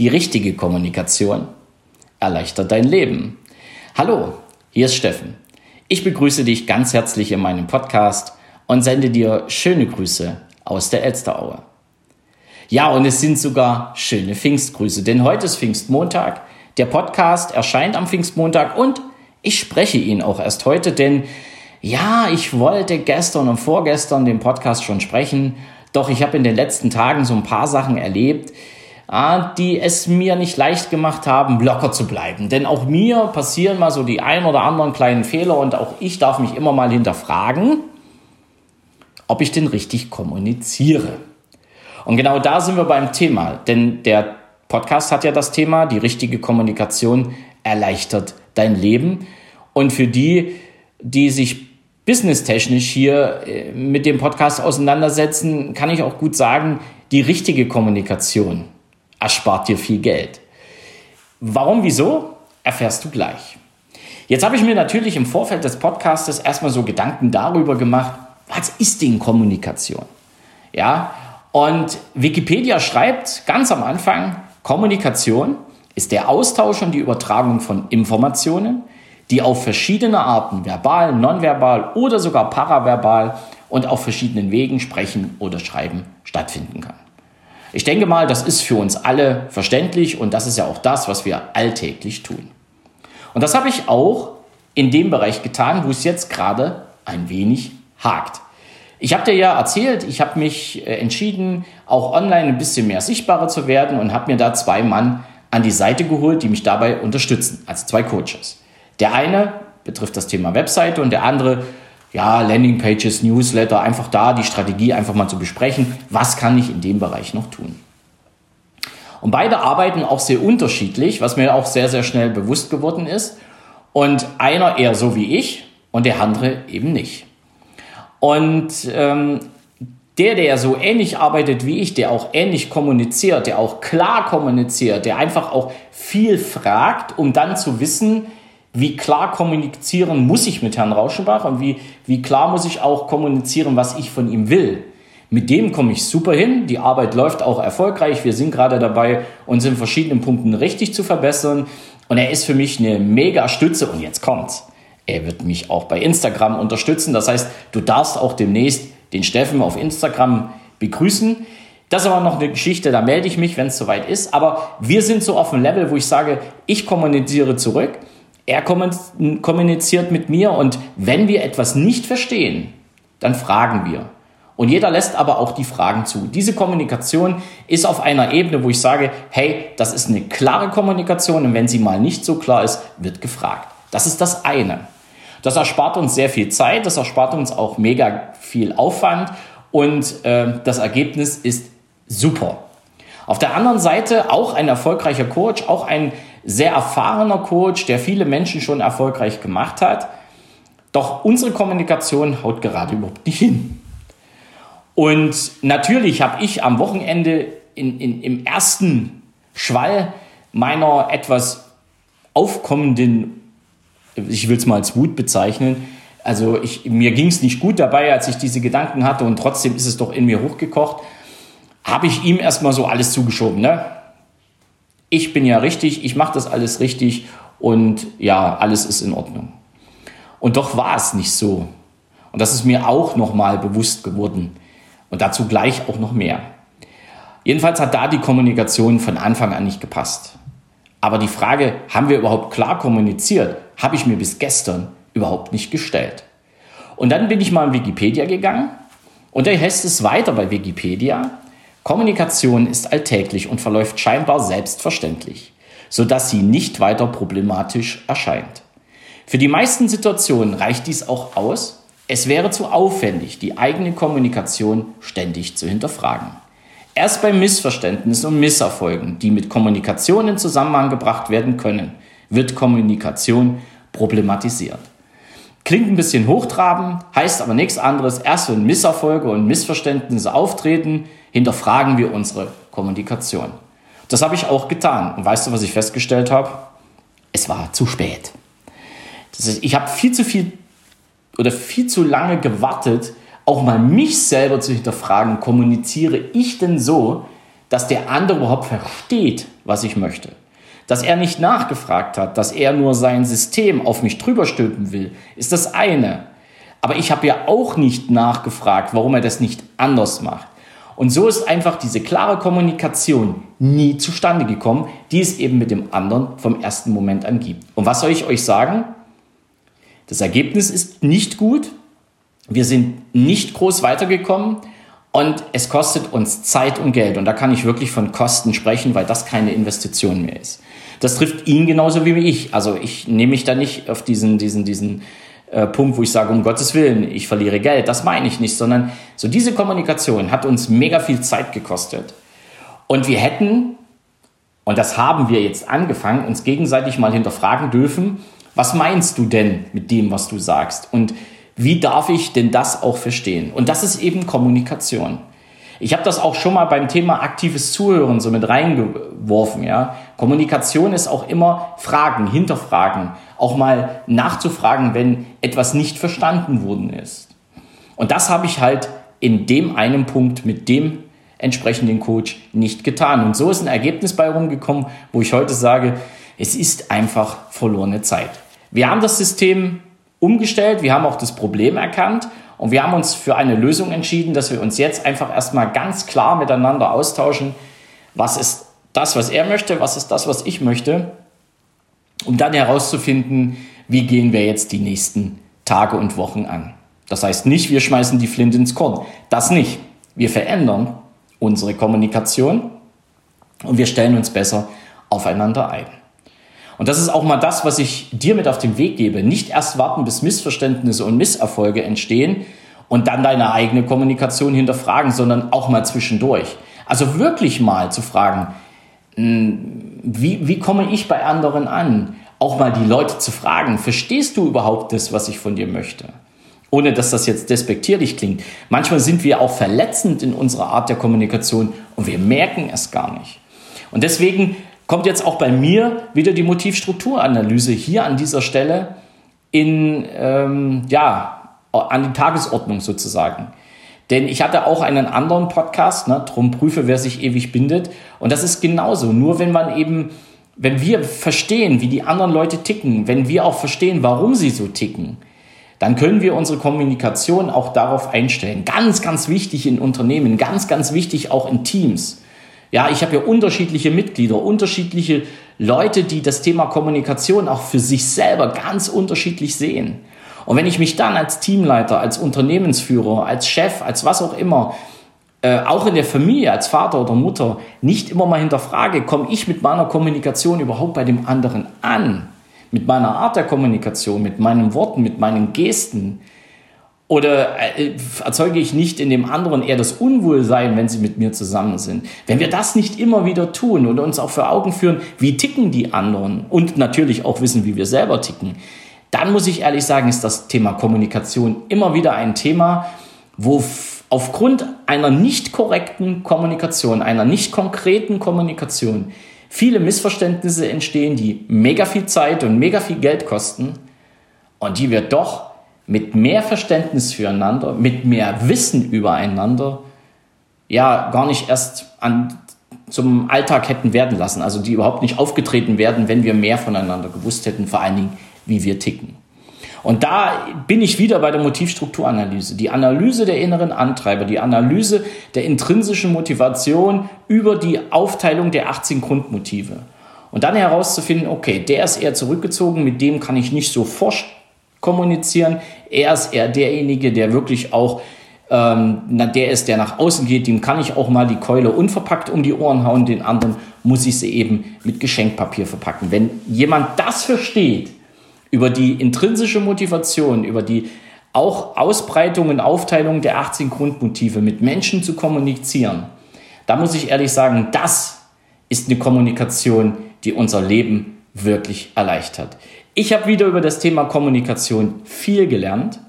Die richtige Kommunikation erleichtert dein Leben. Hallo, hier ist Steffen. Ich begrüße dich ganz herzlich in meinem Podcast und sende dir schöne Grüße aus der Elsteraue. Ja, und es sind sogar schöne Pfingstgrüße, denn heute ist Pfingstmontag. Der Podcast erscheint am Pfingstmontag und ich spreche ihn auch erst heute, denn ja, ich wollte gestern und vorgestern den Podcast schon sprechen, doch ich habe in den letzten Tagen so ein paar Sachen erlebt, die es mir nicht leicht gemacht haben, locker zu bleiben. Denn auch mir passieren mal so die ein oder anderen kleinen Fehler und auch ich darf mich immer mal hinterfragen, ob ich denn richtig kommuniziere. Und genau da sind wir beim Thema, denn der Podcast hat ja das Thema, die richtige Kommunikation erleichtert dein Leben. Und für die, die sich businesstechnisch hier äh, mit dem Podcast auseinandersetzen, kann ich auch gut sagen, die richtige Kommunikation erspart dir viel Geld. Warum, wieso, erfährst du gleich. Jetzt habe ich mir natürlich im Vorfeld des Podcastes erstmal so Gedanken darüber gemacht, was ist denn Kommunikation? Ja, und Wikipedia schreibt ganz am Anfang, Kommunikation ist der Austausch und die Übertragung von Informationen, die auf verschiedene Arten, verbal, nonverbal oder sogar paraverbal und auf verschiedenen Wegen sprechen oder schreiben stattfinden kann. Ich denke mal, das ist für uns alle verständlich und das ist ja auch das, was wir alltäglich tun. Und das habe ich auch in dem Bereich getan, wo es jetzt gerade ein wenig hakt. Ich habe dir ja erzählt, ich habe mich äh, entschieden, auch online ein bisschen mehr sichtbarer zu werden und habe mir da zwei Mann an die Seite geholt, die mich dabei unterstützen, also zwei Coaches. Der eine betrifft das Thema Webseite und der andere ja, Landingpages, Newsletter, einfach da die Strategie einfach mal zu besprechen, was kann ich in dem Bereich noch tun. Und beide arbeiten auch sehr unterschiedlich, was mir auch sehr, sehr schnell bewusst geworden ist. Und einer eher so wie ich und der andere eben nicht. Und ähm, der, der so ähnlich arbeitet wie ich, der auch ähnlich kommuniziert, der auch klar kommuniziert, der einfach auch viel fragt, um dann zu wissen, wie klar kommunizieren muss ich mit Herrn Rauschenbach und wie, wie klar muss ich auch kommunizieren, was ich von ihm will. Mit dem komme ich super hin. Die Arbeit läuft auch erfolgreich. Wir sind gerade dabei, uns in verschiedenen Punkten richtig zu verbessern. Und er ist für mich eine mega Stütze. Und jetzt kommt's. Er wird mich auch bei Instagram unterstützen. Das heißt, du darfst auch demnächst den Steffen auf Instagram begrüßen. Das ist aber noch eine Geschichte, da melde ich mich, wenn es soweit ist. Aber wir sind so auf einem Level, wo ich sage, ich kommuniziere zurück er kommuniziert mit mir und wenn wir etwas nicht verstehen, dann fragen wir. Und jeder lässt aber auch die Fragen zu. Diese Kommunikation ist auf einer Ebene, wo ich sage, hey, das ist eine klare Kommunikation und wenn sie mal nicht so klar ist, wird gefragt. Das ist das eine. Das erspart uns sehr viel Zeit, das erspart uns auch mega viel Aufwand und äh, das Ergebnis ist super. Auf der anderen Seite auch ein erfolgreicher Coach, auch ein sehr erfahrener Coach, der viele Menschen schon erfolgreich gemacht hat. Doch unsere Kommunikation haut gerade überhaupt nicht hin. Und natürlich habe ich am Wochenende in, in, im ersten Schwall meiner etwas aufkommenden, ich will es mal als Wut bezeichnen, also ich, mir ging es nicht gut dabei, als ich diese Gedanken hatte und trotzdem ist es doch in mir hochgekocht, habe ich ihm erstmal so alles zugeschoben. Ne? Ich bin ja richtig, ich mache das alles richtig und ja, alles ist in Ordnung. Und doch war es nicht so. Und das ist mir auch nochmal bewusst geworden. Und dazu gleich auch noch mehr. Jedenfalls hat da die Kommunikation von Anfang an nicht gepasst. Aber die Frage, haben wir überhaupt klar kommuniziert, habe ich mir bis gestern überhaupt nicht gestellt. Und dann bin ich mal in Wikipedia gegangen und da heißt es weiter bei Wikipedia, Kommunikation ist alltäglich und verläuft scheinbar selbstverständlich, sodass sie nicht weiter problematisch erscheint. Für die meisten Situationen reicht dies auch aus, es wäre zu aufwendig, die eigene Kommunikation ständig zu hinterfragen. Erst bei Missverständnissen und Misserfolgen, die mit Kommunikation in Zusammenhang gebracht werden können, wird Kommunikation problematisiert. Klingt ein bisschen hochtrabend, heißt aber nichts anderes. Erst wenn Misserfolge und Missverständnisse auftreten, hinterfragen wir unsere Kommunikation. Das habe ich auch getan. Und weißt du, was ich festgestellt habe? Es war zu spät. Das ist, ich habe viel zu viel oder viel zu lange gewartet, auch mal mich selber zu hinterfragen, kommuniziere ich denn so, dass der andere überhaupt versteht, was ich möchte. Dass er nicht nachgefragt hat, dass er nur sein System auf mich drüber stülpen will, ist das eine. Aber ich habe ja auch nicht nachgefragt, warum er das nicht anders macht. Und so ist einfach diese klare Kommunikation nie zustande gekommen, die es eben mit dem anderen vom ersten Moment an gibt. Und was soll ich euch sagen? Das Ergebnis ist nicht gut. Wir sind nicht groß weitergekommen und es kostet uns Zeit und Geld. Und da kann ich wirklich von Kosten sprechen, weil das keine Investition mehr ist. Das trifft ihn genauso wie ich. Also ich nehme mich da nicht auf diesen, diesen, diesen äh, Punkt, wo ich sage, um Gottes Willen, ich verliere Geld. Das meine ich nicht, sondern so diese Kommunikation hat uns mega viel Zeit gekostet. Und wir hätten, und das haben wir jetzt angefangen, uns gegenseitig mal hinterfragen dürfen, was meinst du denn mit dem, was du sagst? Und wie darf ich denn das auch verstehen? Und das ist eben Kommunikation. Ich habe das auch schon mal beim Thema aktives Zuhören so mit reingeworfen. Ja? Kommunikation ist auch immer Fragen, hinterfragen, auch mal nachzufragen, wenn etwas nicht verstanden worden ist. Und das habe ich halt in dem einen Punkt mit dem entsprechenden Coach nicht getan. Und so ist ein Ergebnis bei rumgekommen, wo ich heute sage, es ist einfach verlorene Zeit. Wir haben das System umgestellt, wir haben auch das Problem erkannt und wir haben uns für eine Lösung entschieden, dass wir uns jetzt einfach erstmal ganz klar miteinander austauschen, was ist das, was er möchte, was ist das, was ich möchte, um dann herauszufinden, wie gehen wir jetzt die nächsten Tage und Wochen an. Das heißt nicht, wir schmeißen die Flinte ins Korn. Das nicht. Wir verändern unsere Kommunikation und wir stellen uns besser aufeinander ein. Und das ist auch mal das, was ich dir mit auf den Weg gebe. Nicht erst warten, bis Missverständnisse und Misserfolge entstehen und dann deine eigene Kommunikation hinterfragen, sondern auch mal zwischendurch. Also wirklich mal zu fragen, hm, wie, wie komme ich bei anderen an? Auch mal die Leute zu fragen, verstehst du überhaupt das, was ich von dir möchte? Ohne dass das jetzt despektierlich klingt. Manchmal sind wir auch verletzend in unserer Art der Kommunikation und wir merken es gar nicht. Und deswegen kommt jetzt auch bei mir wieder die Motivstrukturanalyse hier an dieser Stelle in, ähm, ja, an die Tagesordnung sozusagen. Denn ich hatte auch einen anderen Podcast, ne, drum prüfe, wer sich ewig bindet. Und das ist genauso. Nur wenn man eben, wenn wir verstehen, wie die anderen Leute ticken, wenn wir auch verstehen, warum sie so ticken, dann können wir unsere Kommunikation auch darauf einstellen. Ganz, ganz wichtig in Unternehmen, ganz, ganz wichtig auch in Teams. Ja, ich habe ja unterschiedliche Mitglieder, unterschiedliche Leute, die das Thema Kommunikation auch für sich selber ganz unterschiedlich sehen. Und wenn ich mich dann als Teamleiter, als Unternehmensführer, als Chef, als was auch immer, äh, auch in der Familie, als Vater oder Mutter, nicht immer mal hinterfrage, komme ich mit meiner Kommunikation überhaupt bei dem anderen an? Mit meiner Art der Kommunikation, mit meinen Worten, mit meinen Gesten, oder äh, erzeuge ich nicht in dem anderen eher das Unwohlsein, wenn sie mit mir zusammen sind? Wenn wir das nicht immer wieder tun und uns auch vor Augen führen, wie ticken die anderen und natürlich auch wissen, wie wir selber ticken, dann muss ich ehrlich sagen, ist das Thema Kommunikation immer wieder ein Thema, wo aufgrund einer nicht korrekten Kommunikation, einer nicht konkreten Kommunikation viele Missverständnisse entstehen, die mega viel Zeit und mega viel Geld kosten und die wir doch mit mehr Verständnis füreinander, mit mehr Wissen übereinander, ja, gar nicht erst an, zum Alltag hätten werden lassen. Also die überhaupt nicht aufgetreten werden, wenn wir mehr voneinander gewusst hätten, vor allen Dingen, wie wir ticken. Und da bin ich wieder bei der Motivstrukturanalyse. Die Analyse der inneren Antreiber, die Analyse der intrinsischen Motivation über die Aufteilung der 18 Grundmotive. Und dann herauszufinden, okay, der ist eher zurückgezogen, mit dem kann ich nicht so forsch kommunizieren. Er ist eher derjenige, der wirklich auch ähm, der ist, der nach außen geht, dem kann ich auch mal die Keule unverpackt um die Ohren hauen, den anderen muss ich sie eben mit Geschenkpapier verpacken. Wenn jemand das versteht, über die intrinsische Motivation, über die auch Ausbreitung und Aufteilung der 18 Grundmotive mit Menschen zu kommunizieren, da muss ich ehrlich sagen, das ist eine Kommunikation, die unser Leben wirklich erleichtert. Ich habe wieder über das Thema Kommunikation viel gelernt.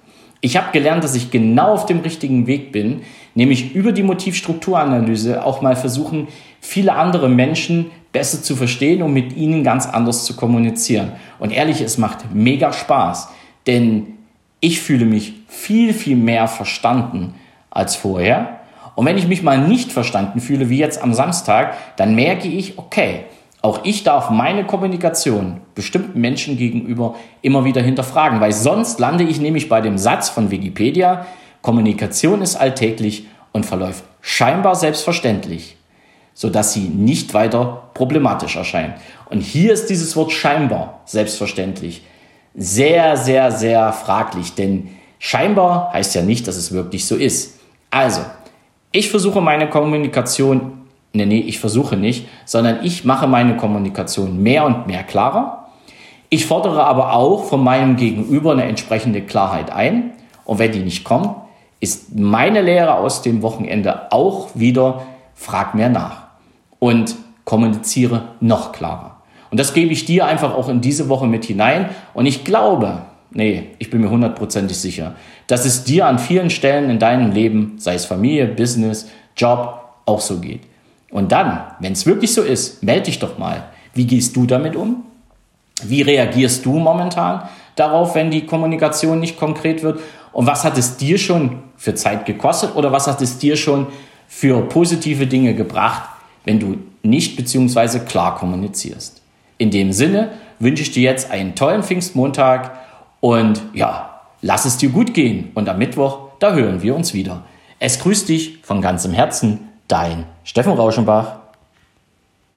Ich habe gelernt, dass ich genau auf dem richtigen Weg bin, nämlich über die Motivstrukturanalyse auch mal versuchen, viele andere Menschen besser zu verstehen und mit ihnen ganz anders zu kommunizieren. Und ehrlich, es macht mega Spaß, denn ich fühle mich viel, viel mehr verstanden als vorher. Und wenn ich mich mal nicht verstanden fühle, wie jetzt am Samstag, dann merke ich, okay, auch ich darf meine Kommunikation bestimmten Menschen gegenüber immer wieder hinterfragen, weil sonst lande ich nämlich bei dem Satz von Wikipedia, Kommunikation ist alltäglich und verläuft scheinbar selbstverständlich, sodass sie nicht weiter problematisch erscheint. Und hier ist dieses Wort scheinbar selbstverständlich sehr, sehr, sehr fraglich, denn scheinbar heißt ja nicht, dass es wirklich so ist. Also, ich versuche meine Kommunikation nee, nee, ich versuche nicht, sondern ich mache meine Kommunikation mehr und mehr klarer. Ich fordere aber auch von meinem Gegenüber eine entsprechende Klarheit ein. Und wenn die nicht kommt, ist meine Lehre aus dem Wochenende auch wieder, frag mehr nach und kommuniziere noch klarer. Und das gebe ich dir einfach auch in diese Woche mit hinein. Und ich glaube, nee, ich bin mir hundertprozentig sicher, dass es dir an vielen Stellen in deinem Leben, sei es Familie, Business, Job, auch so geht. Und dann, wenn es wirklich so ist, melde dich doch mal. Wie gehst du damit um? Wie reagierst du momentan darauf, wenn die Kommunikation nicht konkret wird? Und was hat es dir schon für Zeit gekostet oder was hat es dir schon für positive Dinge gebracht, wenn du nicht bzw. klar kommunizierst? In dem Sinne wünsche ich dir jetzt einen tollen Pfingstmontag und ja, lass es dir gut gehen. Und am Mittwoch, da hören wir uns wieder. Es grüßt dich von ganzem Herzen, dein Steffen Rauschenbach.